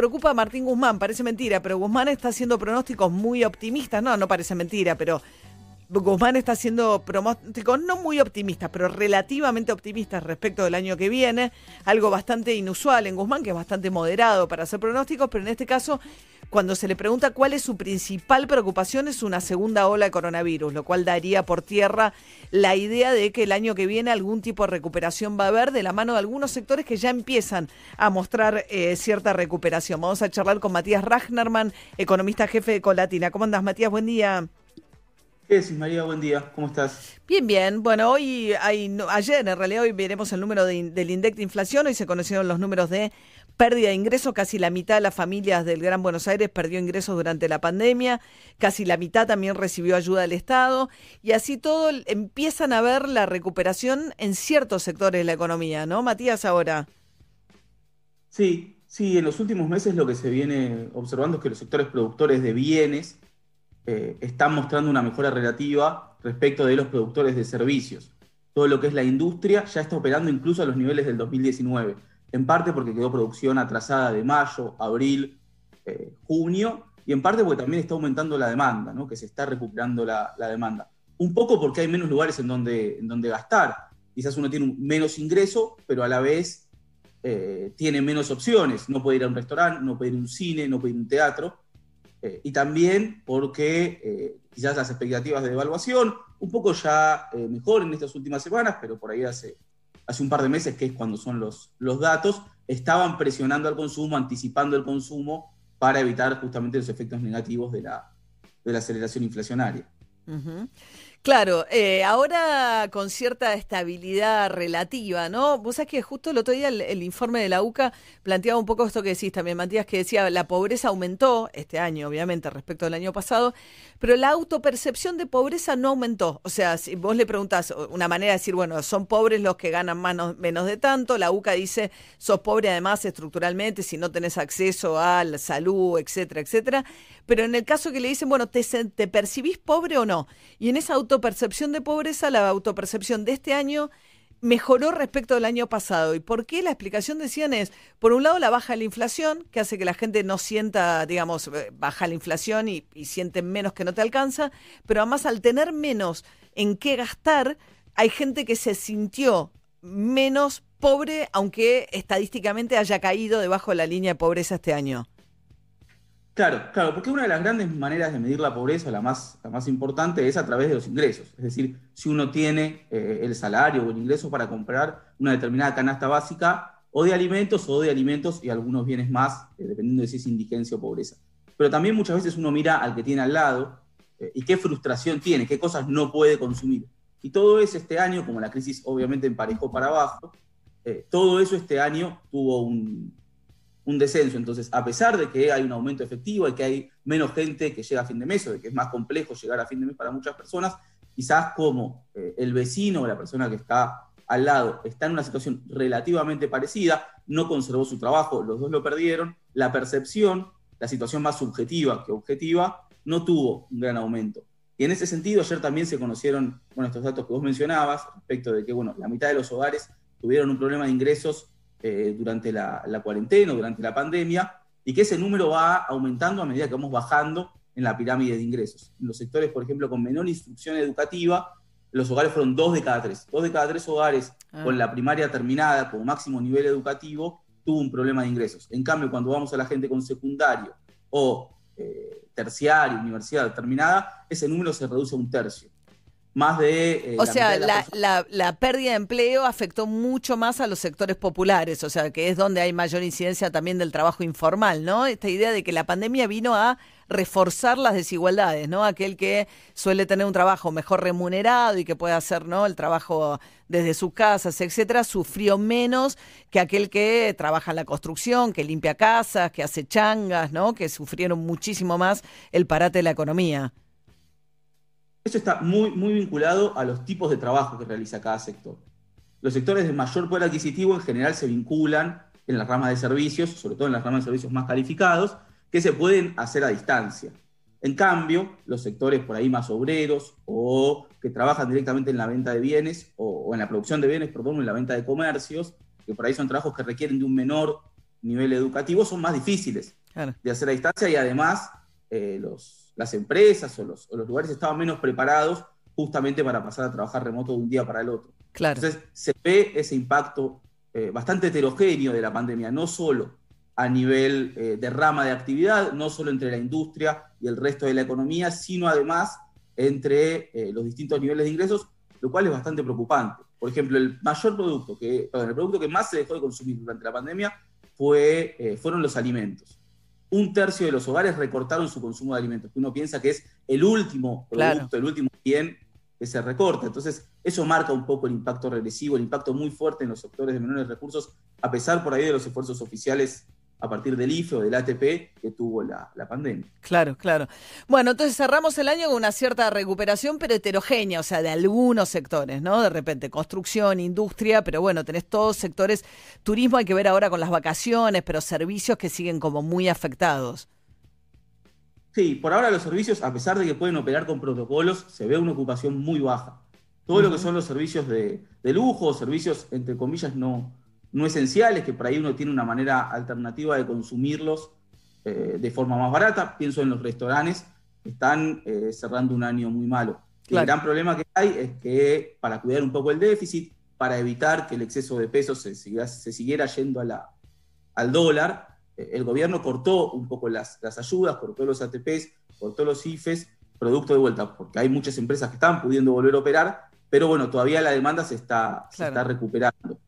preocupa a Martín Guzmán, parece mentira, pero Guzmán está haciendo pronósticos muy optimistas. No, no parece mentira, pero Guzmán está haciendo pronósticos no muy optimistas, pero relativamente optimistas respecto del año que viene. Algo bastante inusual en Guzmán, que es bastante moderado para hacer pronósticos, pero en este caso, cuando se le pregunta cuál es su principal preocupación, es una segunda ola de coronavirus, lo cual daría por tierra la idea de que el año que viene algún tipo de recuperación va a haber de la mano de algunos sectores que ya empiezan a mostrar eh, cierta recuperación. Vamos a charlar con Matías Ragnerman, economista jefe de Colatina. ¿Cómo andas, Matías? Buen día. ¿Qué decís, María? Buen día, ¿cómo estás? Bien, bien. Bueno, hoy hay, ayer en realidad hoy veremos el número del INDEC de inflación, hoy se conocieron los números de pérdida de ingresos, casi la mitad de las familias del Gran Buenos Aires perdió ingresos durante la pandemia, casi la mitad también recibió ayuda del Estado y así todo empiezan a ver la recuperación en ciertos sectores de la economía, ¿no, Matías, ahora? Sí, sí, en los últimos meses lo que se viene observando es que los sectores productores de bienes eh, están mostrando una mejora relativa respecto de los productores de servicios. Todo lo que es la industria ya está operando incluso a los niveles del 2019, en parte porque quedó producción atrasada de mayo, abril, eh, junio, y en parte porque también está aumentando la demanda, que se está recuperando la, demanda. Un poco porque hay menos lugares en donde, en donde gastar. Quizás uno tiene menos ingreso, pero a la vez eh, tiene menos opciones. No puede ir a un restaurante, no puede ir a un cine, no puede ir a un teatro. Eh, y también porque eh, quizás las expectativas de evaluación un poco ya eh, mejor en estas últimas semanas, pero por ahí hace, hace un par de meses, que es cuando son los, los datos, estaban presionando al consumo, anticipando el consumo para evitar justamente los efectos negativos de la, de la aceleración inflacionaria. Claro, eh, ahora con cierta estabilidad relativa, ¿no? Vos sabés que justo el otro día el, informe de la UCA planteaba un poco esto que decís también, Matías, que decía la pobreza aumentó este año, obviamente, respecto al año pasado, pero la autopercepción de pobreza no aumentó. O sea, si vos le preguntás una manera de decir, bueno, son pobres los que ganan menos de tanto, la UCA dice, sos pobre además estructuralmente si no tenés acceso a la salud, etcétera, etcétera. Pero en el caso que le dicen, bueno, ¿te, te percibís pobre o no? Y en esa autopercepción de pobreza, la autopercepción de este año mejoró respecto al año pasado. ¿Y por qué? La explicación decían es, por un lado, la baja de la inflación, que hace que la gente no sienta, digamos, eh, baja la inflación y, y sienten menos que no te alcanza, pero además al tener menos en qué gastar, hay gente que se sintió menos pobre, aunque estadísticamente haya caído debajo de la línea de pobreza este año. Claro, claro, porque una de las grandes maneras de medir la pobreza, la más, la más importante, es a través de los ingresos. Es decir, si uno tiene eh, el salario o el ingreso para comprar una determinada canasta básica, o de alimentos, o de alimentos y algunos bienes más, eh, dependiendo de si es indigencia o pobreza. Pero también muchas veces uno mira al que tiene al lado eh, y qué frustración tiene, qué cosas no puede consumir. Y todo eso este año, como la crisis obviamente emparejó para abajo, todo eso este año tuvo un, un descenso. Entonces, a pesar de que hay un aumento efectivo y que hay menos gente que llega a fin de mes, o de que es más complejo llegar a fin de mes para muchas personas, quizás como eh, el vecino o la persona que está al lado está en una situación relativamente parecida, no conservó su trabajo, los dos lo perdieron, la percepción, la situación más subjetiva que objetiva, no tuvo un gran aumento. Y en ese sentido, ayer también se conocieron bueno, estos datos que vos mencionabas respecto de que bueno, la mitad de los hogares tuvieron un problema de ingresos eh, durante la, la, cuarentena, durante la pandemia, y que ese número va aumentando a medida que vamos bajando en la pirámide de ingresos. En los sectores, por ejemplo, con menor instrucción educativa, los hogares fueron dos de cada tres. Dos de cada tres hogares ah. con la primaria terminada como máximo nivel educativo tuvo un problema de ingresos. En cambio, cuando vamos a la gente con secundario o eh, terciario, universidad terminada, ese número se reduce a un tercio más de... Eh, o sea, la, pérdida de empleo afectó mucho más a los sectores populares, o sea, que es donde hay mayor incidencia también del trabajo informal, ¿no? Esta idea de que la pandemia vino a reforzar las desigualdades, ¿no? Aquel que suele tener un trabajo mejor remunerado y que puede hacer, ¿no? El trabajo desde sus casas, etcétera, sufrió menos que aquel que trabaja en la construcción, que limpia casas, que hace changas, ¿no? Que sufrieron muchísimo más el parate de la economía. Eso está muy, muy vinculado a los tipos de trabajo que realiza cada sector. Los sectores de mayor poder adquisitivo en general se vinculan en las ramas de servicios, sobre todo en las ramas de servicios más calificados, que se pueden hacer a distancia. En cambio, los sectores por ahí más obreros o que trabajan directamente en la venta de bienes o, en la producción de bienes, perdón, en la venta de comercios, que por ahí son trabajos que requieren de un menor nivel educativo son más difíciles de hacer a distancia y además eh, los, las empresas o los, lugares estaban menos preparados justamente para pasar a trabajar remoto de un día para el otro. Entonces se ve ese impacto eh, bastante heterogéneo de la pandemia, no solo a nivel eh, de rama de actividad, no solo entre la industria y el resto de la economía, sino además entre los distintos niveles de ingresos, lo cual es bastante preocupante. Por ejemplo, el mayor producto, que, el producto que más se dejó de consumir durante la pandemia fue, fueron los alimentos un tercio de los hogares recortaron su consumo de alimentos, que uno piensa que es el último producto, el último bien que se recorta. Entonces, eso marca un poco el impacto regresivo, el impacto muy fuerte en los sectores de menores recursos, a pesar por ahí de los esfuerzos oficiales a partir del IFE del ATP que tuvo la, pandemia. Claro, claro. Bueno, entonces cerramos el año con una cierta recuperación, pero heterogénea, o sea, de algunos sectores, ¿no? De repente, construcción, industria, pero bueno, tenés todos sectores, turismo hay que ver ahora con las vacaciones, pero servicios que siguen como muy afectados. Sí, por ahora los servicios, a pesar de que pueden operar con protocolos, se ve una ocupación muy baja. Todo lo que son los servicios de, de lujo, servicios, entre comillas, no, no esenciales, que por ahí uno tiene una manera alternativa de consumirlos eh, de forma más barata. Pienso en los restaurantes, están eh, cerrando un año muy malo. El gran problema que hay es que para cuidar un poco el déficit, para evitar que el exceso de pesos se, siguiera yendo a la, al dólar, eh, el gobierno cortó un poco las, las, ayudas, cortó los ATPs, cortó los IFES, producto de vuelta, porque hay muchas empresas que están pudiendo volver a operar, pero bueno, todavía la demanda se está, se está recuperando.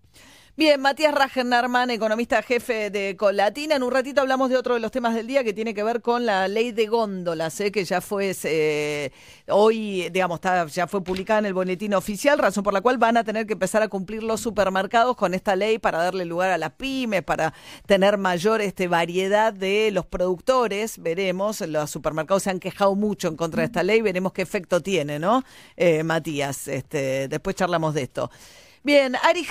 Bien, Matías Ragenarman, economista jefe de Colatina. En un ratito hablamos de otro de los temas del día que tiene que ver con la ley de góndolas, ¿eh? que ya fue eh, hoy, digamos, ya fue publicada en el boletín oficial, razón por la cual van a tener que empezar a cumplir los supermercados con esta ley para darle lugar a las pymes, para tener mayor este, variedad de los productores. Veremos, los supermercados se han quejado mucho en contra de esta ley, veremos qué efecto tiene, ¿no? Eh, Matías, este, después charlamos de esto. Bien, Ari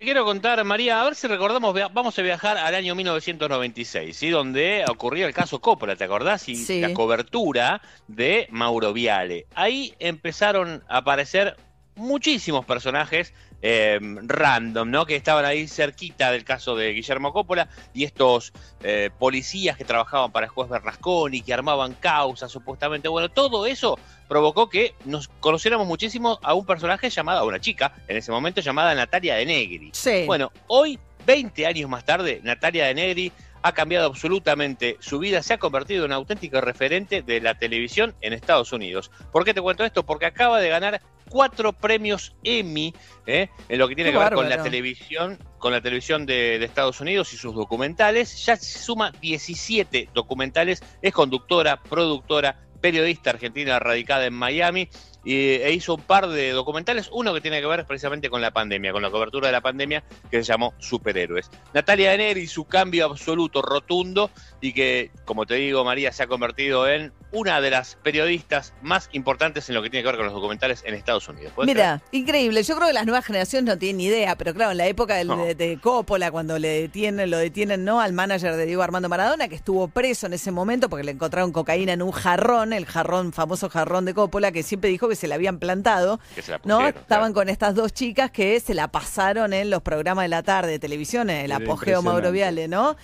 Gergot quiero contar, María, a ver si recordamos, vamos a viajar al año 1996, ¿sí? donde ocurrió el caso Coppola, ¿te acordás? Y la cobertura de Mauro Viale. Ahí empezaron a aparecer muchísimos personajes eh, random, ¿no? Que estaban ahí cerquita del caso de Guillermo Coppola y estos eh, policías que trabajaban para el juez Bernasconi, que armaban causas supuestamente. Bueno, todo eso provocó que nos conociéramos muchísimo a un personaje llamado, a una chica, en ese momento llamada Natalia de Negri. Sí. Bueno, hoy, 20 años más tarde, Natalia de Negri ha cambiado absolutamente su vida, se ha convertido en un auténtico referente de la televisión en Estados Unidos. ¿Por qué te cuento esto? Porque acaba de ganar cuatro premios Emmy ¿eh? en lo que tiene que ver con la televisión, con la televisión de, de, Estados Unidos y sus documentales. Ya suma 17 documentales, es conductora, productora, periodista argentina radicada en Miami e hizo un par de documentales, uno que tiene que ver precisamente con la pandemia, con la cobertura de la pandemia, que se llamó Superhéroes. Natalia Neri, su cambio absoluto, rotundo, y que, como te digo, María, se ha convertido en una de las periodistas más importantes en lo que tiene que ver con los documentales en Estados Unidos. Mira, increíble. Yo creo que las nuevas generaciones no tienen ni idea, pero claro, en la época de, Coppola, cuando le detienen, lo detienen, ¿no? Al manager de Diego Armando Maradona, que estuvo preso en ese momento porque le encontraron cocaína en un jarrón, el jarrón, famoso jarrón de Coppola, que siempre dijo que se la habían plantado. ¿No? Estaban con estas dos chicas que se la pasaron en los programas de la tarde de televisión, el apogeo Mauro Viale, ¿no?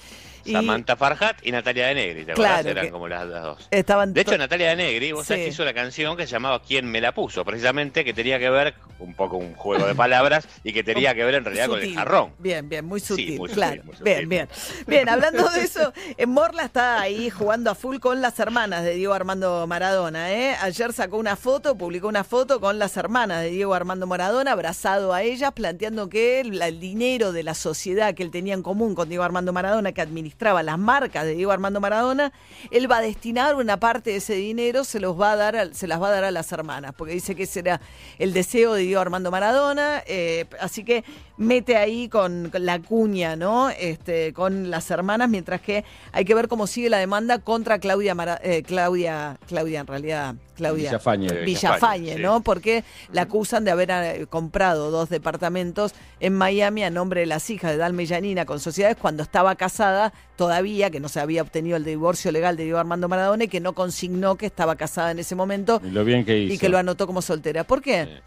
Samantha Farhat y Natalia de Negri, ¿te claro, Eran como las, dos. de hecho, Natalia de Negri, vos sabés que hizo una canción que se llamaba ¿Quién me la puso? Precisamente que tenía que ver un poco un juego de palabras y que tenía que ver en realidad con el jarrón. Bien, bien, muy sutil, claro. bien, bien. Bien, hablando de eso, Morla está ahí jugando a full con las hermanas de Diego Armando Maradona. ¿eh? Ayer sacó una foto, publicó una foto con las hermanas de Diego Armando Maradona, abrazado a ellas, planteando que el, el dinero de la sociedad que él tenía en común con Diego Armando Maradona, que administraba las marcas de Diego Armando Maradona, él va a destinar una parte de ese dinero, se los va a dar, se las va a dar a las hermanas, porque dice que ese era el deseo de Diego Armando Maradona, eh, así que mete ahí con, la cuña, ¿no? Este, con las hermanas, mientras que hay que ver cómo sigue la demanda contra Claudia, eh, Claudia, Claudia en realidad, Claudia Villafañe, Villafañe ¿no? Porque la acusan de haber eh, comprado dos departamentos en Miami a nombre de las hijas de Dalme Yanina con sociedades cuando estaba casada todavía, que no se había obtenido el divorcio legal de Diego Armando Maradona y que no consignó que estaba casada en ese momento y, lo bien que hizo. y que lo anotó como soltera. ¿Por qué?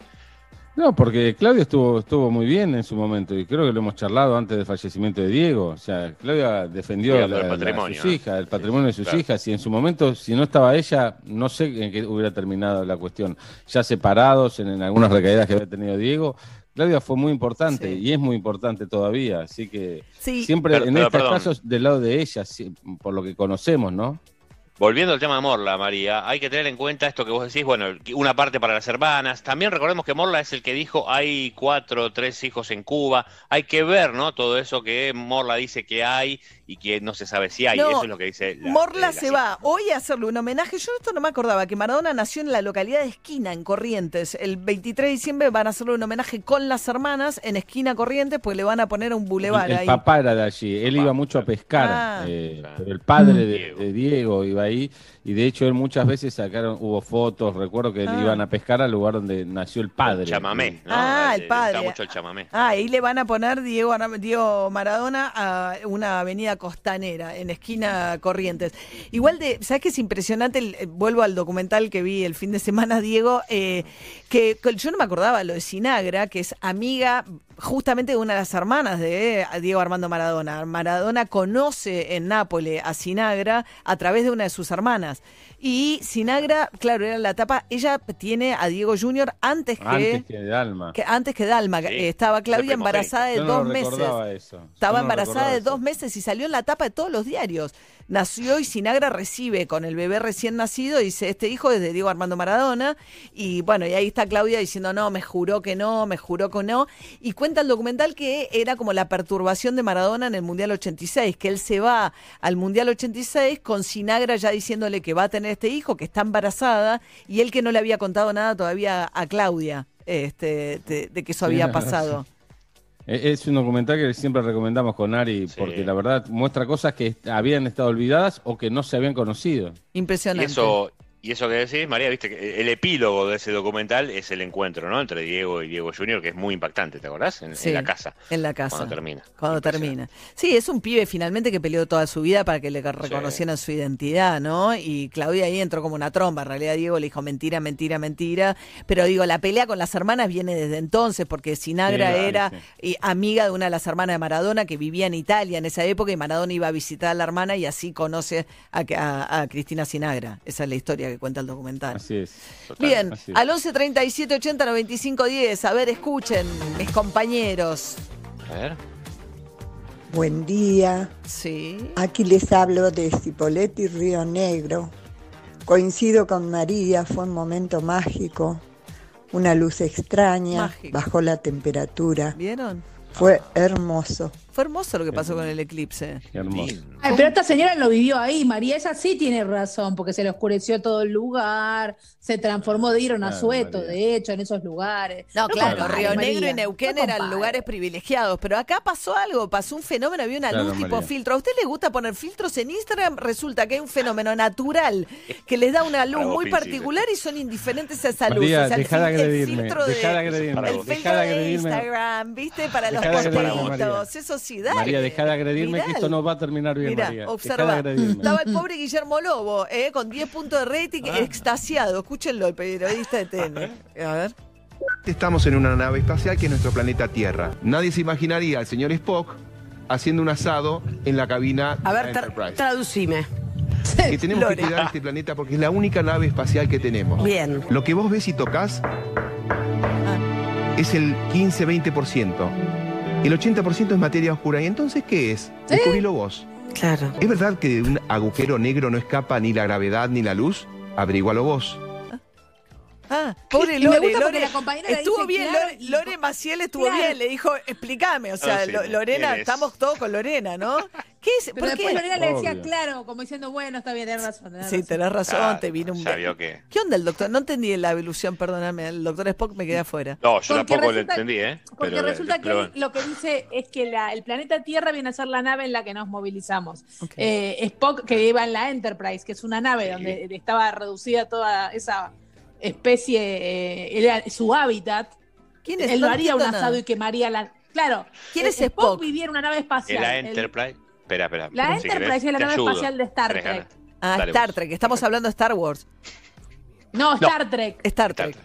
No, porque Claudia estuvo, estuvo muy bien en su momento y creo que lo hemos charlado antes del fallecimiento de Diego. O sea, Claudia defendió el patrimonio, sus hijas, el patrimonio de sus hijas. Y en su momento, si no estaba ella, no sé en qué hubiera terminado la cuestión. Ya separados en, algunas recaídas que había tenido Diego, Claudia fue muy importante y es muy importante todavía, así que siempre en estos casos del lado de ella, por lo que conocemos, ¿no? Volviendo al tema de Morla, María, hay que tener en cuenta esto que vos decís, bueno, una parte para las hermanas. También recordemos que Morla es el que dijo hay cuatro o tres hijos en Cuba. Hay que ver, ¿no? Todo eso que Morla dice que hay y que no se sabe si hay. eso es lo que dice. Morla se va hoy a hacerle un homenaje. Yo esto no me acordaba, que Maradona nació en la localidad de Esquina, en Corrientes. El 23 de diciembre van a hacerle un homenaje con las hermanas en Esquina Corrientes, pues le van a poner un bulevar el, papá era de allí. Él iba mucho a pescar. Ah. Eh, el padre de, Diego iba ahí. Y de hecho, él muchas veces sacaron, hubo fotos, recuerdo que ah. iban a pescar al lugar donde nació el padre. El chamamé, Ah, el padre. mucho el chamamé. Ah, ahí le van a poner Diego, Diego Maradona a una avenida costanera, en esquina Corrientes. Igual de, ¿sabes qué es impresionante? Eh, vuelvo al documental que vi el fin de semana, Diego, eh, que, yo no me acordaba lo de Sinagra, que es amiga justamente una de las hermanas de Diego Armando Maradona. Maradona conoce en Nápoles a Sinagra a través de una de sus hermanas. Y Sinagra, claro, era la etapa, ella tiene a Diego Junior antes que... Antes que Dalma. Que, antes que Dalma. estaba Claudia embarazada de dos meses. Estaba embarazada de dos meses y salió en la tapa de todos los diarios. Nació y Sinagra recibe con el bebé recién nacido, dice, este hijo es de Diego Armando Maradona. Y bueno, y ahí está Claudia diciendo, no, me juró que no, me juró que no. Y cuenta el documental que era como la perturbación de Maradona en el Mundial 86, que él se va al Mundial 86 con Sinagra ya diciéndole que va a tener este hijo, que está embarazada, y él que no le había contado nada todavía a Claudia este, de, que eso había pasado. E, es un documental que siempre recomendamos con Ari, porque la verdad muestra cosas que habían estado olvidadas o que no se habían conocido. Impresionante. eso, y eso que decís, María, viste que el epílogo de ese documental es el encuentro, ¿no? Entre Diego y Diego Junior, que es muy impactante, ¿te acordás? En, la casa. En la casa. Cuando termina. Cuando termina. Sí, es un pibe finalmente que peleó toda su vida para que le reconocieran su identidad, ¿no? Y Claudia ahí entró como una tromba. En realidad Diego le dijo mentira, mentira, mentira. Pero digo, la pelea con las hermanas viene desde entonces, porque Sinagra era amiga de una de las hermanas de Maradona que vivía en Italia en esa época y Maradona iba a visitar a la hermana y así conoce a, a Cristina Sinagra. Esa es la historia que cuenta el documental. Así es. Bien, al 11 37 80 95 10. A ver, escuchen, mis compañeros. A ver. Buen día. Sí. Aquí les hablo de Cipolletti Río Negro. Coincido con María, fue un momento mágico. Una luz extraña, bajó la temperatura. ¿Vieron? Fue hermoso. Fue hermoso lo que pasó con el eclipse. hermoso. pero esta señora lo vivió ahí, María, ella sí tiene razón, porque se le oscureció todo el lugar, se transformó de ir a Sueto, de hecho, en esos lugares. No, claro, Río Negro y Neuquén eran lugares privilegiados, pero acá pasó algo, pasó un fenómeno, había una luz tipo filtro. ¿A usted le gusta poner filtros en Instagram? Resulta que hay un fenómeno natural que les da una luz muy particular y son indiferentes a esa luz. o sea, el, filtro de, el filtro de Instagram, ¿viste? Para los posteitos, eso sí María, deja de agredirme que esto no va a terminar bien, Mira, observa. Estaba el pobre Guillermo Lobo, eh, con 10 puntos de rating, ah. extasiado. Escúchenlo, el periodista de TN. A ver. Estamos en una nave espacial que es nuestro planeta Tierra. Nadie se imaginaría al señor Spock haciendo un asado en la cabina A ver, Enterprise. traducime. Que tenemos que cuidar este planeta porque es la única nave espacial que tenemos. Bien. Lo que vos ves y tocas ah. es el 15-20%. El 80% es materia oscura. ¿Y entonces qué es? Descubrilo vos. Claro. ¿Es verdad que de un agujero negro no escapa ni la gravedad ni la luz? Averígualo vos. Ah, pobre Lore, Lore estuvo bien, Lore, Maciel estuvo bien, le dijo, explícame, o sea, ah, Lorena, estamos todos con Lorena, ¿no? ¿Qué es? Pero después Lorena le decía, claro, como diciendo, bueno, está bien, tenés razón. sí, tenés razón, te vino un... que... ¿Qué onda el doctor? No entendí la evolución, perdóname, el doctor Spock me quedé afuera. No, yo tampoco lo entendí, ¿eh? Porque resulta que lo que dice es que la, el planeta Tierra viene a ser la nave en la que nos movilizamos. Eh, Spock, que iba en la Enterprise, que es una nave donde estaba reducida toda esa especie, eh, su hábitat. ¿Quién es? Él lo haría un asado y quemaría la. Claro. ¿Quién es Spock? vivía en una nave espacial. La Enterprise. espera, espera. La Enterprise es la nave espacial de Star Trek. Ah, Star Trek. Estamos hablando de Star Wars. No, Star Trek. Star Trek.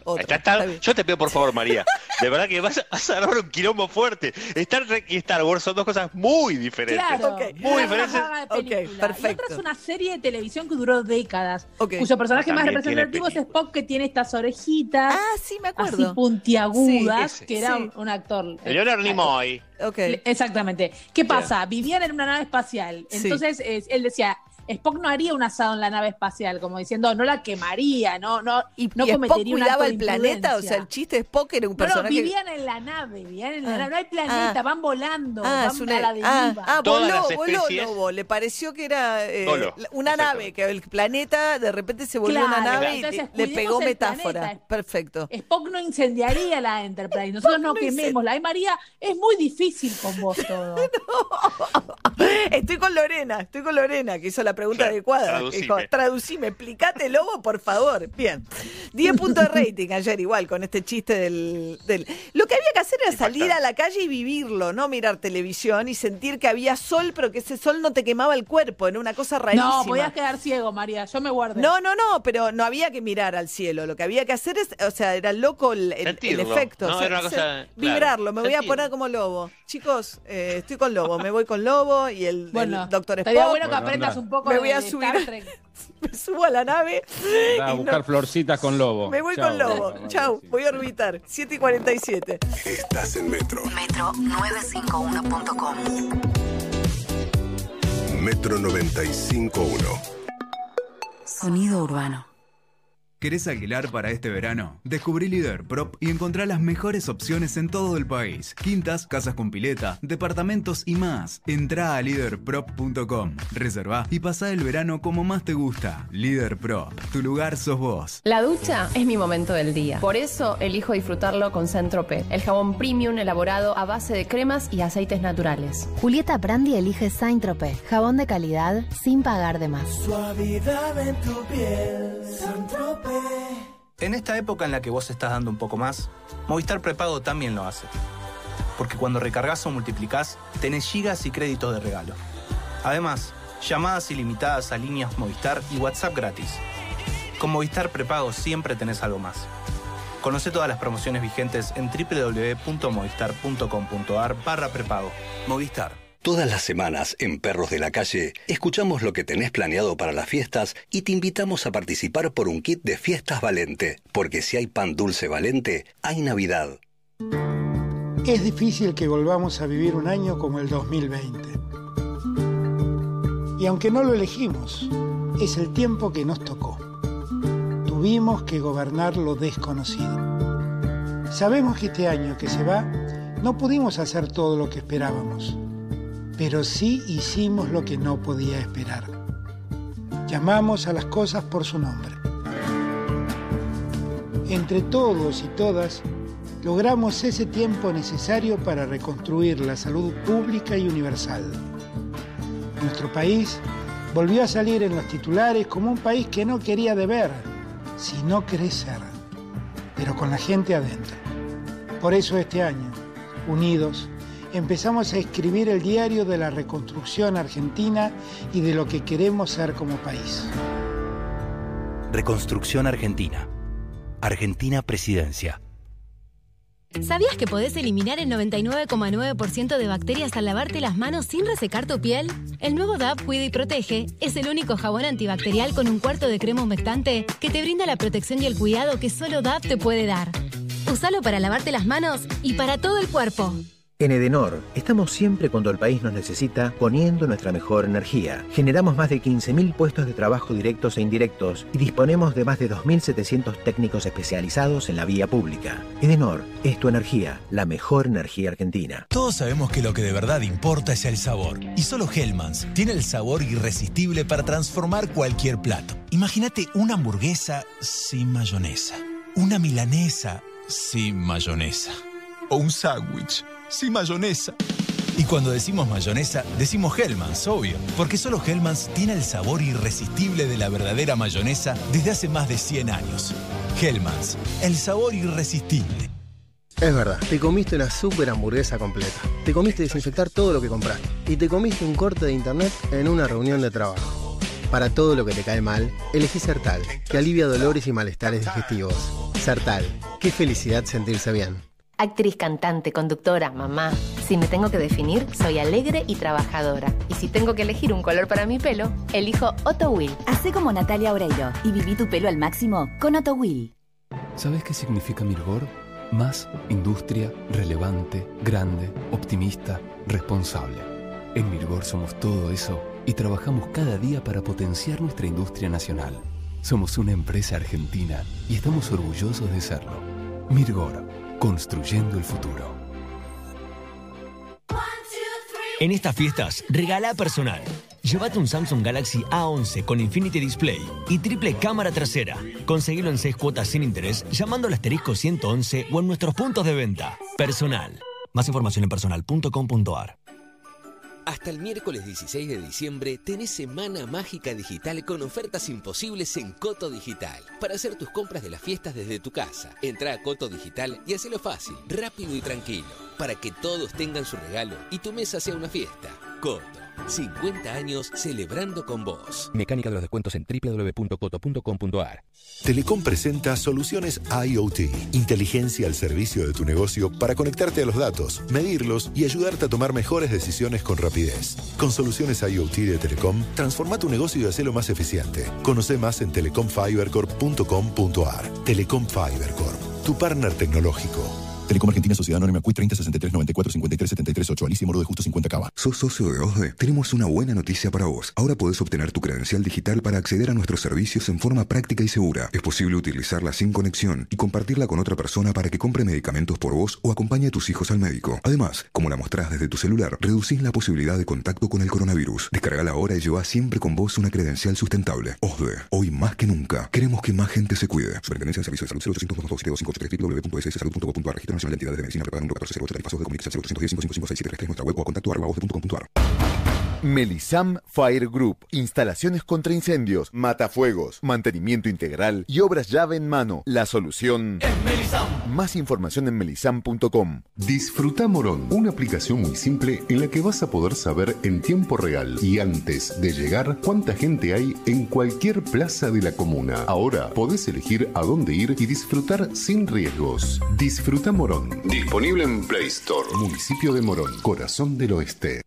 yo te pido por favor, María. De verdad que vas, a dar un quilombo fuerte. Star Trek y Star Wars son dos cosas muy diferentes. Claro, muy diferentes. Okay, perfecto. Y es una serie de televisión que duró décadas. Cuyo personaje más representativo es Spock, que tiene estas orejitas. Ah, sí, me acuerdo. Así puntiagudas, que era un, actor. Leonard Nimoy. Okay. Exactamente. ¿Qué pasa? Vivían en una nave espacial. Entonces él decía, Spock no haría un asado en la nave espacial, como diciendo, no la quemaría, no, no, y, no cometería Spock cuidaba el planeta, o sea, el chiste de Spock era un personaje. No, vivían en la nave, vivían en la ah, nave, no hay planeta, ah, van volando, ah, van una, a la deriva. Ah, voló, voló Lobo, le pareció que era eh, una nave, que el planeta de repente se volvió una nave y le pegó metáfora. Perfecto. Spock no incendiaría la Enterprise, nosotros no, quememos. La María, es muy difícil con vos todo. Estoy con Lorena, estoy con Lorena, que hizo la pregunta adecuada. Traducime. traducime, explicate, Lobo, por favor. Bien. 10 puntos de rating ayer, igual, con este chiste del, Lo que había que hacer era salir a la calle y vivirlo, no mirar televisión y sentir que había sol, pero que ese sol no te quemaba el cuerpo, era una cosa rarísima. No, podías quedar ciego, María, yo me guardé. No, no, no, pero no había que mirar al cielo. Lo que había que hacer es, o sea, era loco el, efecto. vibrarlo, me voy a poner como Lobo. Chicos, eh, estoy con Lobo, me voy con Lobo y el, doctor Spock. Estaría bueno que aprendas un poco me voy a subir, me subo a la nave. a buscar florcitas con Lobo. Me voy con Lobo. Chau, voy a orbitar. 7 y 47. Estás en Metro. Metro951.com. Metro 951. Sonido urbano. ¿Querés alquilar para este verano? Descubrí Líder Prop y encontrá las mejores opciones en todo el país. Quintas, casas con pileta, departamentos y más. Entrá a leaderprop.com, reserva y pasá el verano como más te gusta. Líder Prop, tu lugar sos vos. La ducha es mi momento del día. Por eso elijo disfrutarlo con Centrope, el jabón premium elaborado a base de cremas y aceites naturales. Julieta Brandi elige Saint-Tropez, jabón de calidad sin pagar de más. Suavidad en tu piel, en esta época en la que vos estás dando un poco más, Movistar Prepago también lo hace. Porque cuando recargas o multiplicás, tenés gigas y créditos de regalo. Además, llamadas ilimitadas a líneas Movistar y WhatsApp gratis. Con Movistar Prepago siempre tenés algo más. Conoce todas las promociones vigentes en www.movistar.com.ar barra prepago. Movistar. Todas las semanas en Perros de la Calle escuchamos lo que tenés planeado para las fiestas y te invitamos a participar por un kit de fiestas Valente, porque si hay pan dulce Valente, hay Navidad. Es difícil que volvamos a vivir un año como el 2020. Y aunque no lo elegimos, es el tiempo que nos tocó. Tuvimos que gobernar lo desconocido. Sabemos que este año que se va, no pudimos hacer todo lo que esperábamos pero sí hicimos lo que no podía esperar. Llamamos a las cosas por su nombre. Entre todos y todas, logramos ese tiempo necesario para reconstruir la salud pública y universal. Nuestro país volvió a salir en los titulares como un país que no quería deber, sino crecer, pero con la gente adentro. Por eso este año, unidos, empezamos a escribir el diario de la reconstrucción argentina y de lo que queremos ser como país. Reconstrucción Argentina. Argentina Presidencia. ¿Sabías que podés eliminar el 99,9% de bacterias al lavarte las manos sin resecar tu piel? El nuevo DAP Cuida y Protege es el único jabón antibacterial con un cuarto de crema humectante que te brinda la protección y el cuidado que solo DAP te puede dar. Usalo para lavarte las manos y para todo el cuerpo. En Edenor, estamos siempre cuando el país nos necesita poniendo nuestra mejor energía. Generamos más de 15.000 puestos de trabajo directos e indirectos y disponemos de más de 2.700 técnicos especializados en la vía pública. Edenor es tu energía, la mejor energía argentina. Todos sabemos que lo que de verdad importa es el sabor. Y solo Hellmans tiene el sabor irresistible para transformar cualquier plato. Imagínate una hamburguesa sin mayonesa, una milanesa sin mayonesa o un sándwich sin mayonesa. Y cuando decimos mayonesa, decimos Hellmann's, obvio, porque solo Hellmann's tiene el sabor irresistible de la verdadera mayonesa desde hace más de 100 años. Hellmann's, el sabor irresistible. Es verdad, te comiste una super hamburguesa completa. Te comiste desinfectar todo lo que compraste. Y te comiste un corte de internet en una reunión de trabajo. Para todo lo que te cae mal, elegí Sertal, que alivia dolores y malestares digestivos. Sertal, qué felicidad sentirse bien. Actriz, cantante, conductora, mamá. Si me tengo que definir, soy alegre y trabajadora. Y si tengo que elegir un color para mi pelo, elijo Otto Will. Hacé como Natalia Oreiro y viví tu pelo al máximo con Otto Will. ¿Sabes qué significa Mirgor? Más industria, relevante, grande, optimista, responsable. En Mirgor somos todo eso y trabajamos cada día para potenciar nuestra industria nacional. Somos una empresa argentina y estamos orgullosos de serlo. Mirgor, construyendo el futuro. En estas fiestas, regala personal. Llévate un Samsung Galaxy A11 con Infinity Display y triple cámara trasera. Conseguilo en 6 cuotas sin interés llamando al asterisco 111 o en nuestros puntos de venta. Personal. Más información en personal.com.ar. Hasta el miércoles 16 de diciembre tenés Semana Mágica Digital con ofertas imposibles en Coto Digital. Para hacer tus compras de las fiestas desde tu casa. Entra a Coto Digital y hacelo fácil, rápido y tranquilo. Para que todos tengan su regalo y tu mesa sea una fiesta. Coto. 50 años celebrando con vos. Mecánica de los descuentos en www.coto.com.ar. Telecom presenta soluciones IoT, inteligencia al servicio de tu negocio para conectarte a los datos, medirlos y ayudarte a tomar mejores decisiones con rapidez. Con soluciones IoT de Telecom, transforma tu negocio y hacelo más eficiente. Conoce más en telecomfibercorp.com.ar. Telecom Fibercorp, tu partner tecnológico. Telecom Argentina Sociedad Anónima CUI 30 63 94 53 73 8. Alicia Moro de Justo 50 Cava. ¿Sos socio de OSDE? Tenemos una buena noticia para vos. Ahora podés obtener tu credencial digital para acceder a nuestros servicios en forma práctica y segura. Es posible utilizarla sin conexión y compartirla con otra persona para que compre medicamentos por vos o acompañe a tus hijos al médico. Además, como la mostrás desde tu celular, reducís la posibilidad de contacto con el coronavirus. Descargala ahora y lleva siempre con vos una credencial sustentable. OSDE. Hoy más que nunca, queremos que más gente se cuide. Superintendencia de Servicios de Salud 0800 www.sssalud.gov.ar Registro Nacional de Entidades de Medicina Preparado 1408 Tarifazos de Comunicación 0810 555 nuestra web o a contacto arroba Melisam Fire Group. Instalaciones contra incendios, matafuegos, mantenimiento integral y obras llave en mano. La solución es Melisam. Más información en melisam.com. Disfruta Morón, una aplicación muy simple en la que vas a poder saber en tiempo real y antes de llegar cuánta gente hay en cualquier plaza de la comuna. Ahora podés elegir a dónde ir y disfrutar sin riesgos. Disfruta Morón. Disponible en Play Store. Municipio de Morón, corazón del oeste.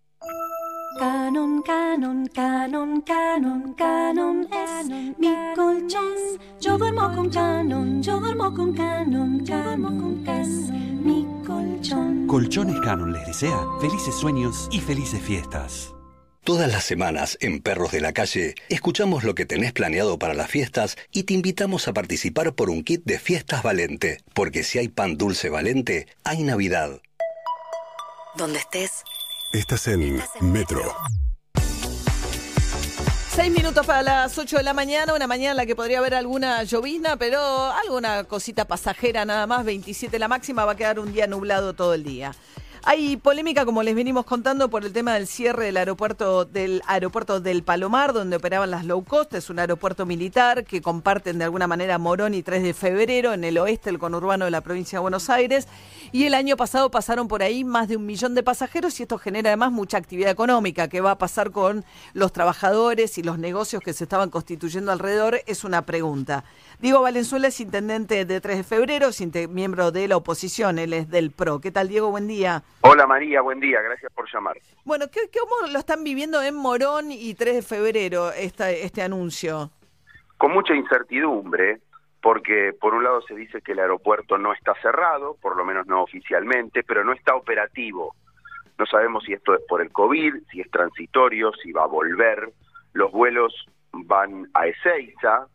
Canon, canon, canon, canon, es mi colchón. Yo duermo con canon, yo duermo con canon, canon es mi colchón. Colchones Canon les desea felices sueños y felices fiestas. Todas las semanas en Perros de la Calle escuchamos lo que tenés planeado para las fiestas y te invitamos a participar por un kit de fiestas Valente, porque si hay pan dulce Valente, hay Navidad. Donde estés Estás en Metro. Seis minutos para las ocho de la mañana, una mañana en la que podría haber alguna llovizna, pero alguna cosita pasajera nada más, 27 la máxima, va a quedar un día nublado todo el día. Hay polémica, como les venimos contando, por el tema del cierre del aeropuerto del aeropuerto del Palomar, donde operaban las low cost. Es un aeropuerto militar que comparten de alguna manera Morón y 3 de febrero en el oeste del conurbano de la provincia de Buenos Aires. Y el año pasado pasaron por ahí más de un millón de pasajeros y esto genera además mucha actividad económica. ¿Qué va a pasar con los trabajadores y los negocios que se estaban constituyendo alrededor? Es una pregunta. Diego Valenzuela es intendente de 3 de febrero, miembro de la oposición, él es del PRO. ¿Qué tal, Diego? Buen día. Hola María, buen día, gracias por llamar. Bueno, ¿qué, ¿cómo lo están viviendo en Morón y 3 de febrero esta, este anuncio? Con mucha incertidumbre, porque por un lado se dice que el aeropuerto no está cerrado, por lo menos no oficialmente, pero no está operativo. No sabemos si esto es por el COVID, si es transitorio, si va a volver. Los vuelos van a Ezeiza,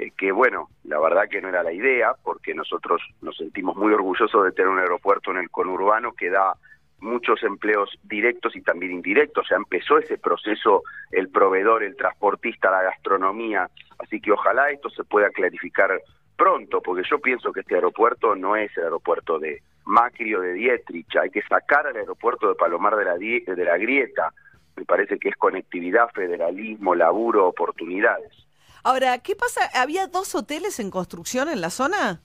eh, que bueno, la verdad que no era la idea, porque nosotros nos sentimos muy orgullosos de tener un aeropuerto en el conurbano que da muchos empleos directos y también indirectos. Ya empezó ese proceso el proveedor, el transportista, la gastronomía. Así que ojalá esto se pueda clarificar pronto, porque yo pienso que este aeropuerto no es el aeropuerto de Macri o de Dietrich. Hay que sacar al aeropuerto de Palomar de la, de la Grieta. Me parece que es conectividad, federalismo, laburo, oportunidades. Ahora, ¿qué pasa? ¿Había dos hoteles en construcción en la zona?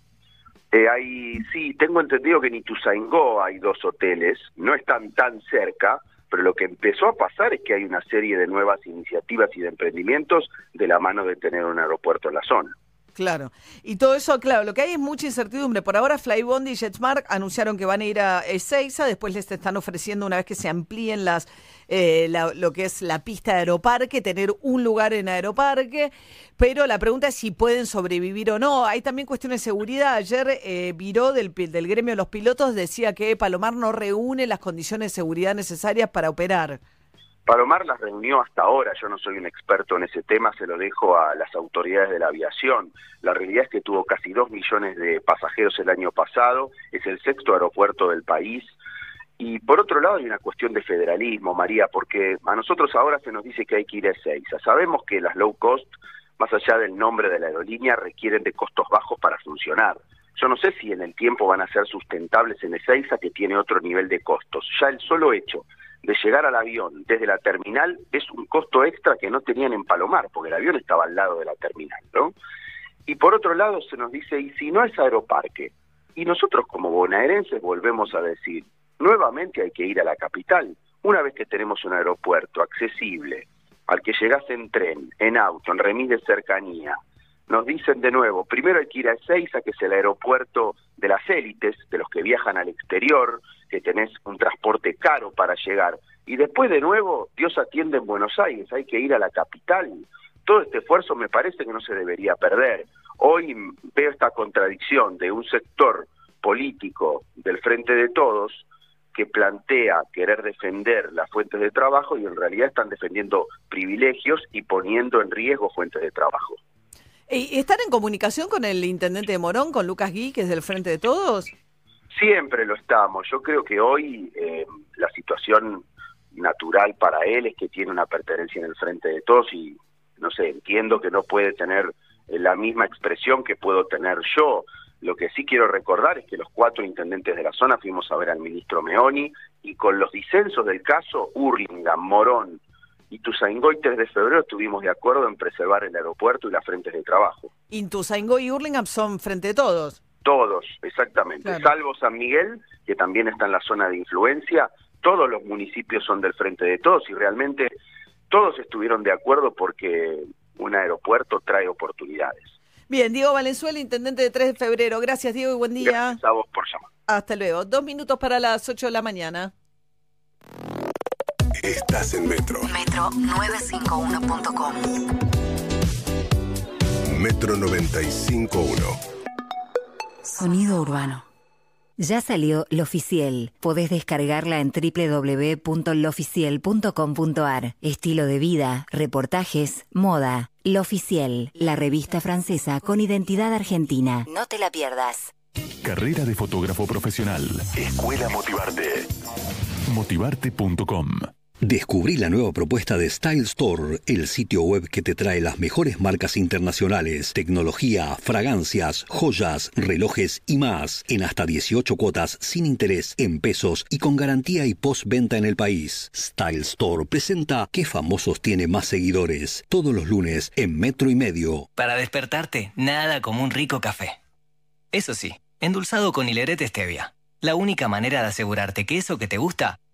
Eh, hay, sí, tengo entendido que en Ituzaingó hay dos hoteles, no están tan cerca, pero lo que empezó a pasar es que hay una serie de nuevas iniciativas y de emprendimientos de la mano de tener un aeropuerto en la zona. Claro. Y todo eso, claro, lo que hay es mucha incertidumbre. Por ahora, Flybond y JetSmart anunciaron que van a ir a Ezeiza, después les están ofreciendo, una vez que se amplíen las eh, lo que es la pista de Aeroparque, tener un lugar en Aeroparque, pero la pregunta es si pueden sobrevivir o no. Hay también cuestiones de seguridad. Ayer eh, Viró del, del gremio de los pilotos decía que Palomar no reúne las condiciones de seguridad necesarias para operar. Palomar las reunió hasta ahora, yo no soy un experto en ese tema, se lo dejo a las autoridades de la aviación. La realidad es que tuvo casi dos millones de pasajeros el año pasado, es el sexto aeropuerto del país. Y por otro lado hay una cuestión de federalismo, María, porque a nosotros ahora se nos dice que hay que ir a Ezeiza. Sabemos que las low cost, más allá del nombre de la aerolínea, requieren de costos bajos para funcionar. Yo no sé si en el tiempo van a ser sustentables en Ezeiza, que tiene otro nivel de costos. Ya el solo hecho de llegar al avión desde la terminal es un costo extra que no tenían en Palomar, porque el avión estaba al lado de la terminal, ¿no? Y por otro lado se nos dice, ¿y si no es aeroparque? Y nosotros como bonaerenses volvemos a decir, nuevamente hay que ir a la capital. Una vez que tenemos un aeropuerto accesible, al que llegas en tren, en auto, en remis de cercanía, nos dicen de nuevo, primero hay que ir a Ezeiza, que es el aeropuerto de las élites, de los que viajan al exterior, que tenés un transporte caro para llegar. Y después de nuevo, Dios atiende en Buenos Aires, hay que ir a la capital. Todo este esfuerzo me parece que no se debería perder. Hoy veo esta contradicción de un sector político del Frente de Todos que plantea querer defender las fuentes de trabajo y en realidad están defendiendo privilegios y poniendo en riesgo fuentes de trabajo. ¿Y ¿Están en comunicación con el intendente de Morón, con Lucas Gui, que es del Frente de Todos? Siempre lo estamos. Yo creo que hoy eh, la situación natural para él es que tiene una pertenencia en el frente de todos y, no sé, entiendo que no puede tener eh, la misma expresión que puedo tener yo. Lo que sí quiero recordar es que los cuatro intendentes de la zona fuimos a ver al ministro Meoni y con los disensos del caso, Urlingan, Morón y Tuzaingó 3 de febrero estuvimos de acuerdo en preservar el aeropuerto y las frentes de trabajo. ¿Y Tuzaingó y Hurlingham son frente de todos? Todos, exactamente. Salvo San Miguel, que también está en la zona de influencia, todos los municipios son del frente de todos y realmente todos estuvieron de acuerdo porque un aeropuerto trae oportunidades. Bien, Diego Valenzuela, intendente de 3 de febrero. Gracias, Diego, y buen día. Gracias a vos por llamar. Hasta luego. Dos minutos para las 8 de la mañana. Estás en Metro. Metro951.com. Metro 95.1. Sonido urbano. Ya salió Lo Oficial. Podés descargarla en www.loficiel.com.ar. Estilo de vida, reportajes, moda. Lo Oficial, la revista francesa con identidad argentina. No te la pierdas. Carrera de fotógrafo profesional. Escuela Motivarte. Motivarte.com. Descubrí la nueva propuesta de Style Store, el sitio web que te trae las mejores marcas internacionales, tecnología, fragancias, joyas, relojes y más, en hasta 18 cuotas sin interés en pesos y con garantía y postventa en el país. Style Store presenta ¿Qué famosos tiene más seguidores? Todos los lunes en Metro y Medio. Para despertarte, nada como un rico café. Eso sí, endulzado con hilerete stevia. La única manera de asegurarte que eso que te gusta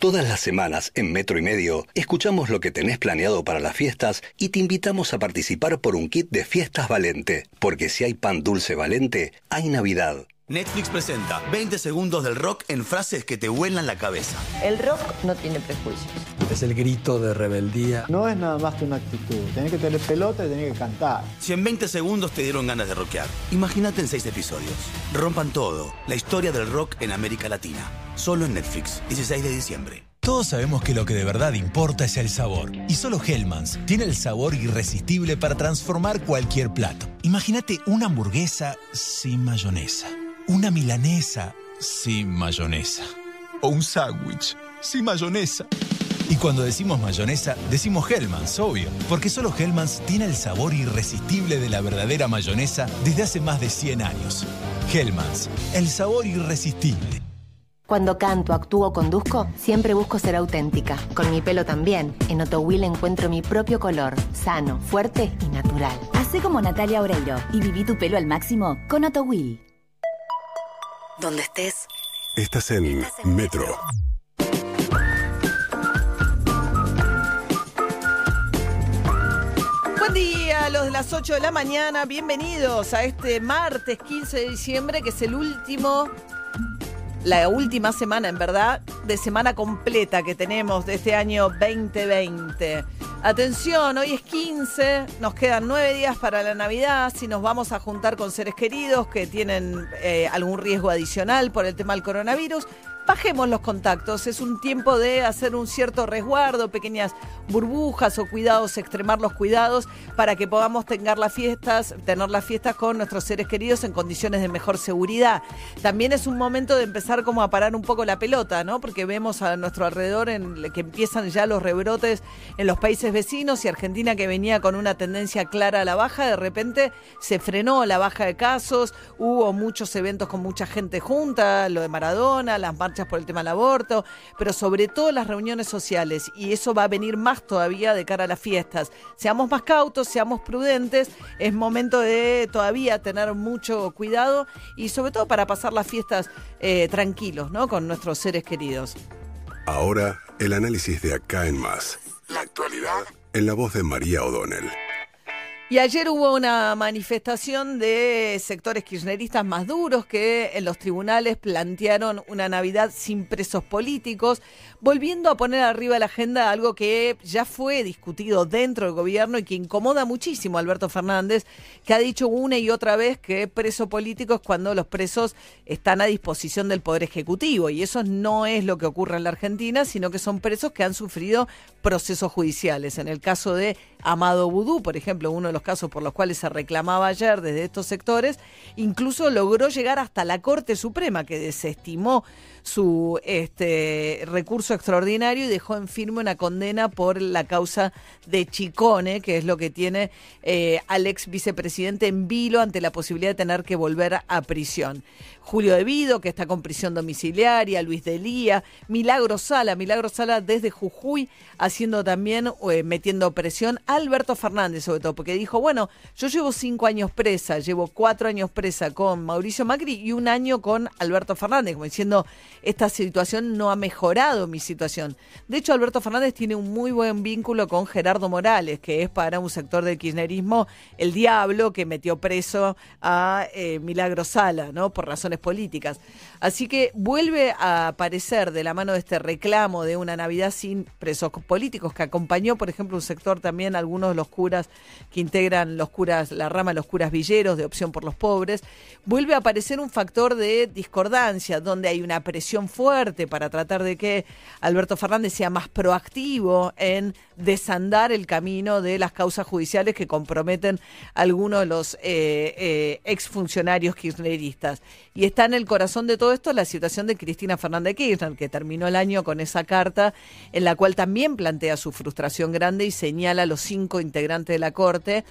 Todas las semanas en Metro y Medio escuchamos lo que tenés planeado para las fiestas y te invitamos a participar por un kit de fiestas Valente, porque si hay pan dulce Valente, hay Navidad. Netflix presenta 20 segundos del rock en frases que te vuelan la cabeza. El rock no tiene prejuicios. Es el grito de rebeldía. No es nada más que una actitud. Tenés que tener pelota y tenés que cantar. Si en 20 segundos te dieron ganas de rockear, imagínate en 6 episodios. Rompan todo. La historia del rock en América Latina. Solo en Netflix. 16 de diciembre. Todos sabemos que lo que de verdad importa es el sabor. Y solo Hellmann's tiene el sabor irresistible para transformar cualquier plato. Imagínate una hamburguesa sin mayonesa. Una milanesa sin mayonesa. O un sándwich sin mayonesa. Y cuando decimos mayonesa, decimos Hellmann's, obvio, porque solo Hellmann's tiene el sabor irresistible de la verdadera mayonesa desde hace más de 100 años. Hellmann's, el sabor irresistible. Cuando canto, actúo o conduzco, siempre busco ser auténtica. Con mi pelo también. En Otto Will encuentro mi propio color, sano, fuerte y natural. Hacé como Natalia Oreiro y viví tu pelo al máximo con Otto Will. Donde estés. Estás en Metro. Buen día, los de las 8 de la mañana. Bienvenidos a este martes 15 de diciembre, que es el último, la última semana, en verdad, de semana completa que tenemos de este año 2020. Atención, hoy es 15, nos quedan 9 días para la Navidad. Si nos vamos a juntar con seres queridos que tienen eh, algún riesgo adicional por el tema del coronavirus, bajemos los contactos. Es un tiempo de hacer un cierto resguardo, pequeñas burbujas o cuidados, extremar los cuidados para que podamos tener las fiestas, tener las fiestas con nuestros seres queridos en condiciones de mejor seguridad. También es un momento de empezar como a parar un poco la pelota, ¿no? Porque vemos a nuestro alrededor en que empiezan ya los rebrotes en los países vecinos y Argentina que venía con una tendencia clara a la baja, de repente se frenó la baja de casos, hubo muchos eventos con mucha gente junta, lo de Maradona, las marchas por el tema del aborto, pero sobre todo las reuniones sociales y eso va a venir más todavía de cara a las fiestas. Seamos más cautos, seamos prudentes, es momento de todavía tener mucho cuidado y sobre todo para pasar las fiestas eh, tranquilos, ¿no? Con nuestros seres queridos. Ahora, el análisis de acá en más. La actualidad en la voz de María O'Donnell. Y ayer hubo una manifestación de sectores kirchneristas más duros que en los tribunales plantearon una Navidad sin presos políticos, volviendo a poner arriba de la agenda algo que ya fue discutido dentro del gobierno y que incomoda muchísimo a Alberto Fernández, que ha dicho una y otra vez que preso político es cuando los presos están a disposición del Poder Ejecutivo. Y eso no es lo que ocurre en la Argentina, sino que son presos que han sufrido procesos judiciales. En el caso de Amado Vudú, por ejemplo, uno de los casos por los cuales se reclamaba ayer desde estos sectores, incluso logró llegar hasta la Corte Suprema, que desestimó su este, recurso extraordinario y dejó en firme una condena por la causa de Chicone, que es lo que tiene eh, al ex vicepresidente en vilo ante la posibilidad de tener que volver a prisión. Julio Devido, que está con prisión domiciliaria, Luis Delía, Milagro Sala, Milagro Sala desde Jujuy, haciendo también, eh, metiendo presión Alberto Fernández sobre todo, porque dijo, bueno, yo llevo cinco años presa, llevo cuatro años presa con Mauricio Macri y un año con Alberto Fernández, como diciendo, esta situación no ha mejorado mi situación. De hecho, Alberto Fernández tiene un muy buen vínculo con Gerardo Morales, que es para un sector del kirchnerismo el diablo que metió preso a eh, Milagro Sala, ¿no? Por razones políticas. Así que vuelve a aparecer de la mano de este reclamo de una Navidad sin presos políticos, que acompañó, por ejemplo, un sector también, algunos de los curas que integran los curas, la rama de los curas villeros de opción por los pobres, vuelve a aparecer un factor de discordancia, donde hay una presión fuerte para tratar de que Alberto Fernández sea más proactivo en desandar el camino de las causas judiciales que comprometen algunos de los eh, eh, exfuncionarios kirchneristas. Y está en el corazón de todo esto la situación de Cristina Fernández Kirchner, que terminó el año con esa carta en la cual también plantea su frustración grande y señala a los cinco integrantes de la Corte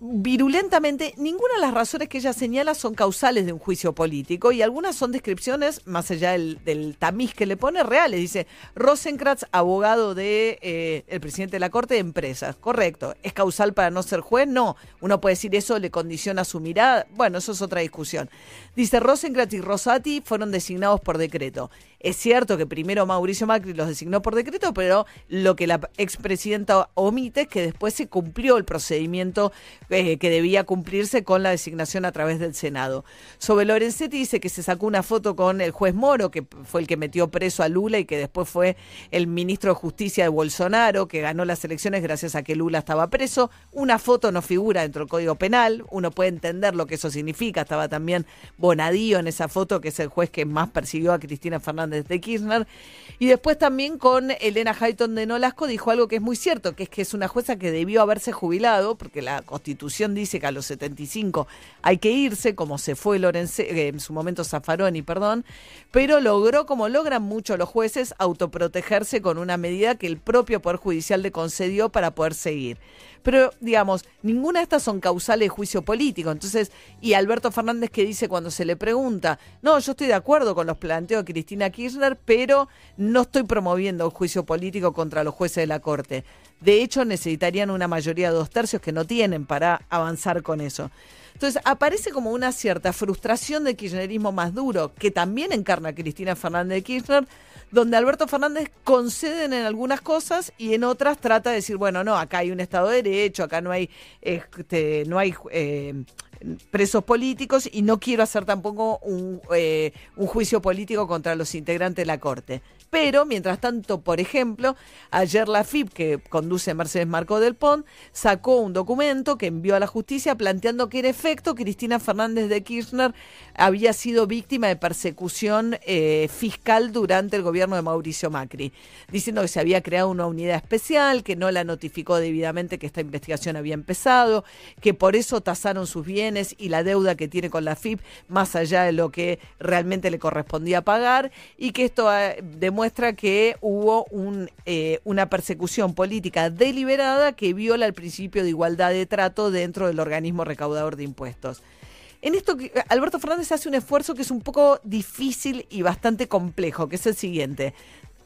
virulentamente, ninguna de las razones que ella señala son causales de un juicio político y algunas son descripciones, más allá del, tamiz que le pone, reales. Dice, Rosenkratz, abogado de eh, presidente de la Corte de Empresas. Correcto. ¿Es causal para no ser juez? No. Uno puede decir eso le condiciona su mirada. Bueno, eso es otra discusión. Dice, Rosenkratz y Rosati fueron designados por decreto. Es cierto que primero Mauricio Macri los designó por decreto, pero lo que la expresidenta omite es que después se cumplió el procedimiento eh, que debía cumplirse con la designación a través del Senado. Sobre Lorenzetti dice que se sacó una foto con el juez Moro, que fue el que metió preso a Lula y que después fue el ministro de Justicia de Bolsonaro, que ganó las elecciones gracias a que Lula estaba preso. Una foto no figura dentro del Código Penal, uno puede entender lo que eso significa. Estaba también Bonadío en esa foto, que es el juez que más persiguió a Cristina Fernández de Kirchner. Y después también con Elena Hayton de Nolasco dijo algo que es muy cierto, que es que es una jueza que debió haberse jubilado, porque la Constitución dice que a los 75 hay que irse, como se fue Lorenzo, eh, en su momento Zaffaroni, perdón, pero logró, como logran mucho los jueces, autoprotegerse con una medida que el propio Poder Judicial le concedió para poder seguir. Pero, digamos, ninguna de estas son causales de juicio político. Entonces, y Alberto Fernández que dice cuando se le pregunta, no, yo estoy de acuerdo con los planteos de Cristina Kirchner, pero no estoy promoviendo un juicio político contra los jueces de la Corte. De hecho, necesitarían una mayoría de dos tercios que no tienen para avanzar con eso. Entonces aparece como una cierta frustración del kirchnerismo más duro, que también encarna Cristina Fernández de Kirchner, donde Alberto Fernández concede en algunas cosas y en otras trata de decir, bueno, no, acá hay un Estado de Derecho, acá no hay, este, no hay eh, presos políticos y no quiero hacer tampoco un, eh, un juicio político contra los integrantes de la Corte. Pero, mientras tanto, por ejemplo, ayer la FIP, que conduce Mercedes Marco del Pont, sacó un documento que envió a la justicia planteando que, en efecto, Cristina Fernández de Kirchner había sido víctima de persecución eh, fiscal durante el gobierno de Mauricio Macri, diciendo que se había creado una unidad especial, que no la notificó debidamente que esta investigación había empezado, que por eso tasaron sus bienes y la deuda que tiene con la FIP más allá de lo que realmente le correspondía pagar, y que esto eh, demuestra muestra que hubo eh, una persecución política deliberada que viola el principio de igualdad de trato dentro del organismo recaudador de impuestos. En esto, Alberto Fernández hace un esfuerzo que es un poco difícil y bastante complejo, que es el siguiente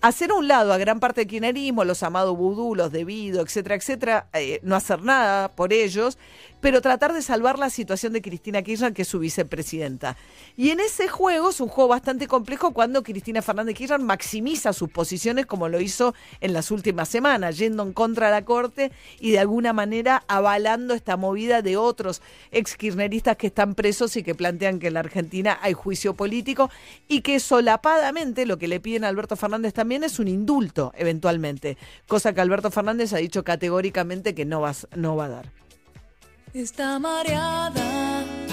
hacer a un lado a gran parte del kirchnerismo, los amados vudú, los debido, etcétera, etcétera, eh, no hacer nada por ellos, pero tratar de salvar la situación de Cristina Kirchner, que es su vicepresidenta. Y en ese juego es un juego bastante complejo cuando Cristina Fernández Kirchner maximiza sus posiciones como lo hizo en las últimas semanas, yendo en contra de la Corte y de alguna manera avalando esta movida de otros ex kirchneristas que están presos y que plantean que en la Argentina hay juicio político y que solapadamente lo que le piden a Alberto Fernández también es un indulto eventualmente, cosa que Alberto Fernández ha dicho categóricamente que no no va a dar está mareada.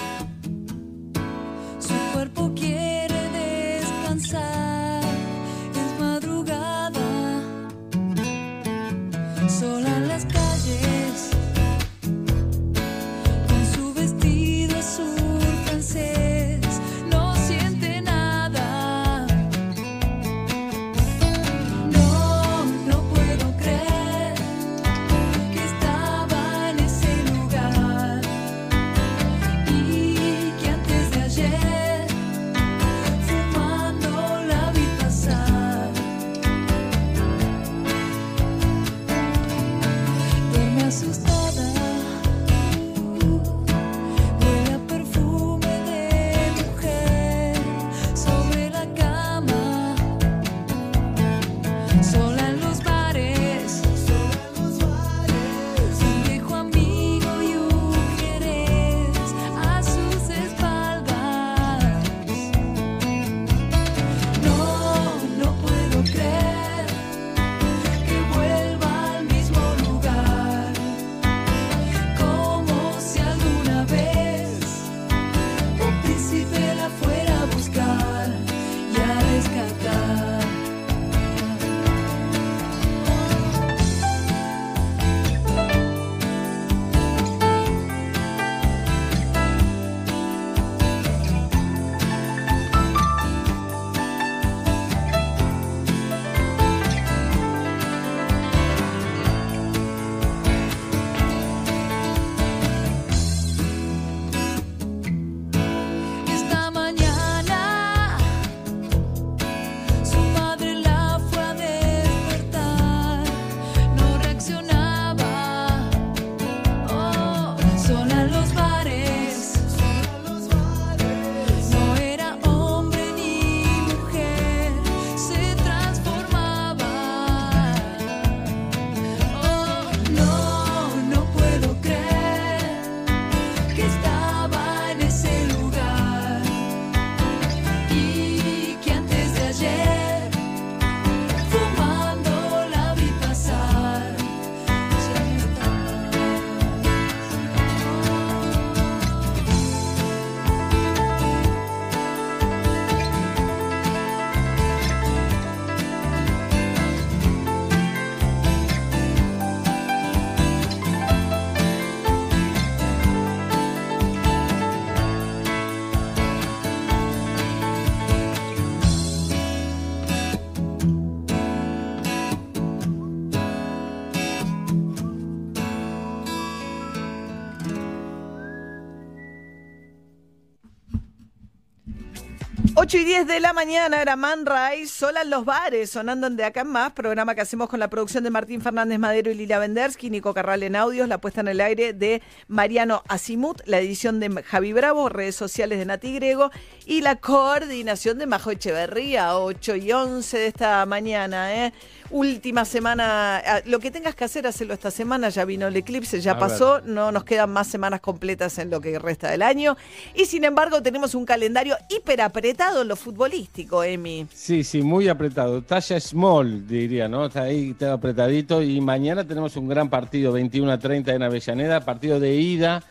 8 y 10 de la mañana era Man Ray, sola en los bares, sonando en De Acá en Más, programa que hacemos con la producción de Martín Fernández Madero y Lila Vendersky, Nico Carral en audios, la puesta en el aire de Mariano Asimut, la edición de Javi Bravo, redes sociales de Nati Grego y la coordinación de Majo Echeverría, 8 y 11 de esta mañana, ¿eh? Última semana, ah, lo que tengas que hacer, hacelo esta semana, ya vino el eclipse, ya A pasó, ver. no nos quedan más semanas completas en lo que resta del año. Y sin embargo, tenemos un calendario hiper apretado en lo futbolístico, Emi. Sí, sí, muy apretado. Talla small, diría, ¿no? Está ahí, está apretadito. Y mañana tenemos un gran partido, 21 a 30 en Avellaneda, partido de ida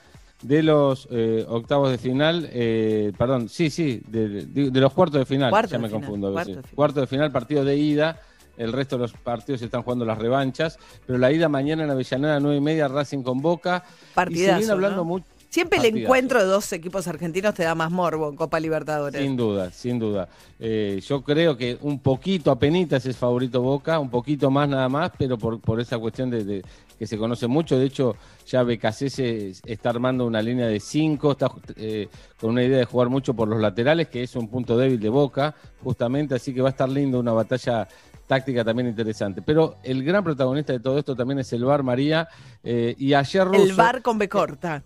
de los eh, octavos de final, eh, perdón, sí, sí, de, de- de los cuartos de final, Cuartos ya de me final, confundo a veces. cuartos de final. Cuartos de final, partido de ida. El resto de los partidos se están jugando las revanchas, pero la ida mañana en Avellaneda, 9 y media, Racing con Boca. y se Partidazo, viene hablando ¿no? mucho. Siempre el Partidazo. encuentro de dos equipos argentinos te da más morbo en Copa Libertadores. Sin duda, sin duda. Eh, yo creo que un poquito, apenitas es favorito Boca, un poquito más nada más, pero por, por esa cuestión de, de que se conoce mucho. De hecho, ya BKC está armando una línea de cinco, está eh, con una idea de jugar mucho por los laterales, que es un punto débil de Boca, justamente, así que va a estar lindo una batalla táctica también interesante. Pero el gran protagonista de todo esto también es el VAR María, eh, y ayer Russo... El bar con B corta.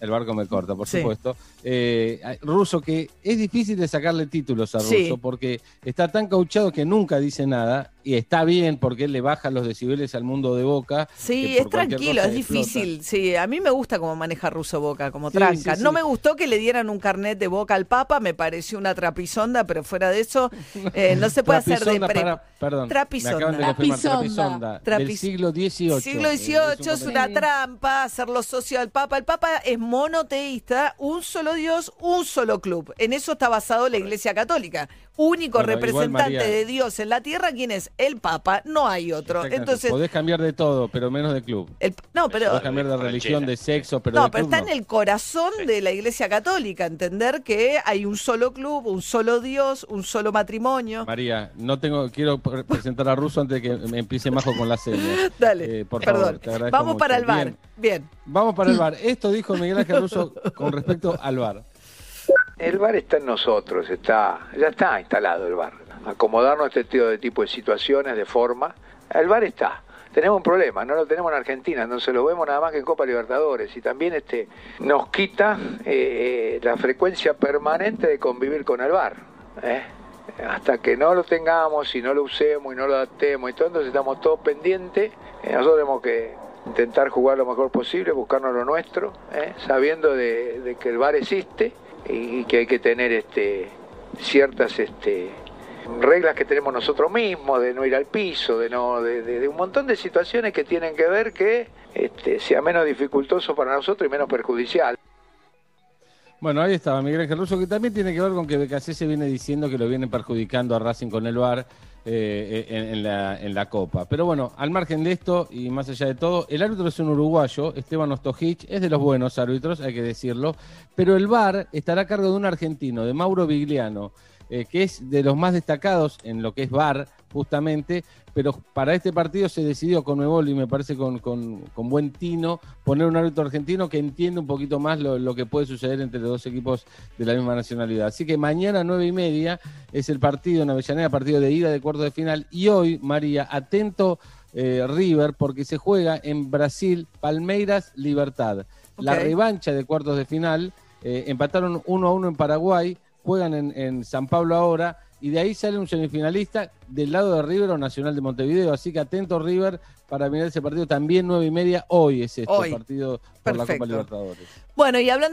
El barco me corta, por Sí. supuesto. Eh, Russo, que es difícil de sacarle títulos a Russo, Sí. porque está tan cauchado que nunca dice nada, y está bien porque él le baja los decibeles al mundo de Boca. Sí, es tranquilo, es explota. difícil. Sí, a mí me gusta cómo maneja Russo Boca, como Sí, tranca. sí, No sí. me gustó que le dieran un carnet de Boca al Papa, me pareció una trapisonda, pero fuera de eso, eh, no se puede hacer de pre- para- perdón, Trapisonda. me acaban de confirmar, Trapisonda. trapisonda, del siglo XVIII. Siglo Eh, XVIII es un una trampa hacerlo socio al Papa. El Papa es monoteísta, un solo Dios, un solo club. En eso está basado la Iglesia Católica. Único Bueno, representante María- de Dios en la tierra, ¿quién es? El Papa, no hay otro. Entonces, Podés cambiar de todo, pero menos de club. el- no, pero Podés cambiar de religión, de sexo, pero no, de pero club está en el corazón de la Iglesia Católica, entender que hay un solo club, un solo Dios, un solo matrimonio. María, no tengo, quiero pre- presentar a Russo antes de que me empiece Majo con la señas. Dale, Eh, por perdón. favor, te Vamos para mucho. el bar. Bien. Bien. Vamos para el bar. Esto dijo Miguel Ángel Russo con respecto al bar. El bar está en nosotros, está, ya está instalado el bar. Acomodarnos este tipo de, tipo de situaciones, de forma. El bar está. Tenemos un problema, no lo tenemos en Argentina, no se lo vemos nada más que en Copa Libertadores. Y también este nos quita eh, eh, la frecuencia permanente de convivir con el bar. ¿eh? Hasta que no lo tengamos y no lo usemos y no lo adaptemos y todo, entonces estamos todos pendientes. Nosotros tenemos que intentar jugar lo mejor posible, buscarnos lo nuestro, sabiendo de, de que el bar existe y que hay que tener este ciertas este reglas que tenemos nosotros mismos de no ir al piso de no de, un montón de situaciones que tienen que ver que este, sea menos dificultoso para nosotros y menos perjudicial Bueno, ahí estaba Miguel Ángel Russo, que también tiene que ver con que BKC se viene diciendo que lo viene perjudicando a Racing con el VAR eh, en, en la, en la Copa. Pero bueno, al margen de esto y más allá de todo, el árbitro es un uruguayo, Esteban Ostojic, es de los buenos árbitros, hay que decirlo, pero el VAR estará a cargo de un argentino, de Mauro Vigliano, eh, que es de los más destacados en lo que es VAR, justamente, pero para este partido se decidió con Nuevo y me parece con, con- con buen tino poner un árbitro argentino que entiende un poquito más lo, lo que puede suceder entre los dos equipos de la misma nacionalidad. Así que mañana nueve y media es el partido en Avellaneda, partido de ida de cuartos de final. Y hoy, María, atento eh, River, porque se juega en Brasil, Palmeiras, Libertad. La revancha de cuartos de final, eh, empataron uno a uno en Paraguay, juegan en, en San Pablo ahora, y de ahí sale un semifinalista del lado de River o Nacional de Montevideo. Así que atento River para mirar ese partido también nueve y media. Hoy es este Hoy. partido por la. Copa Libertadores. Bueno, y hablando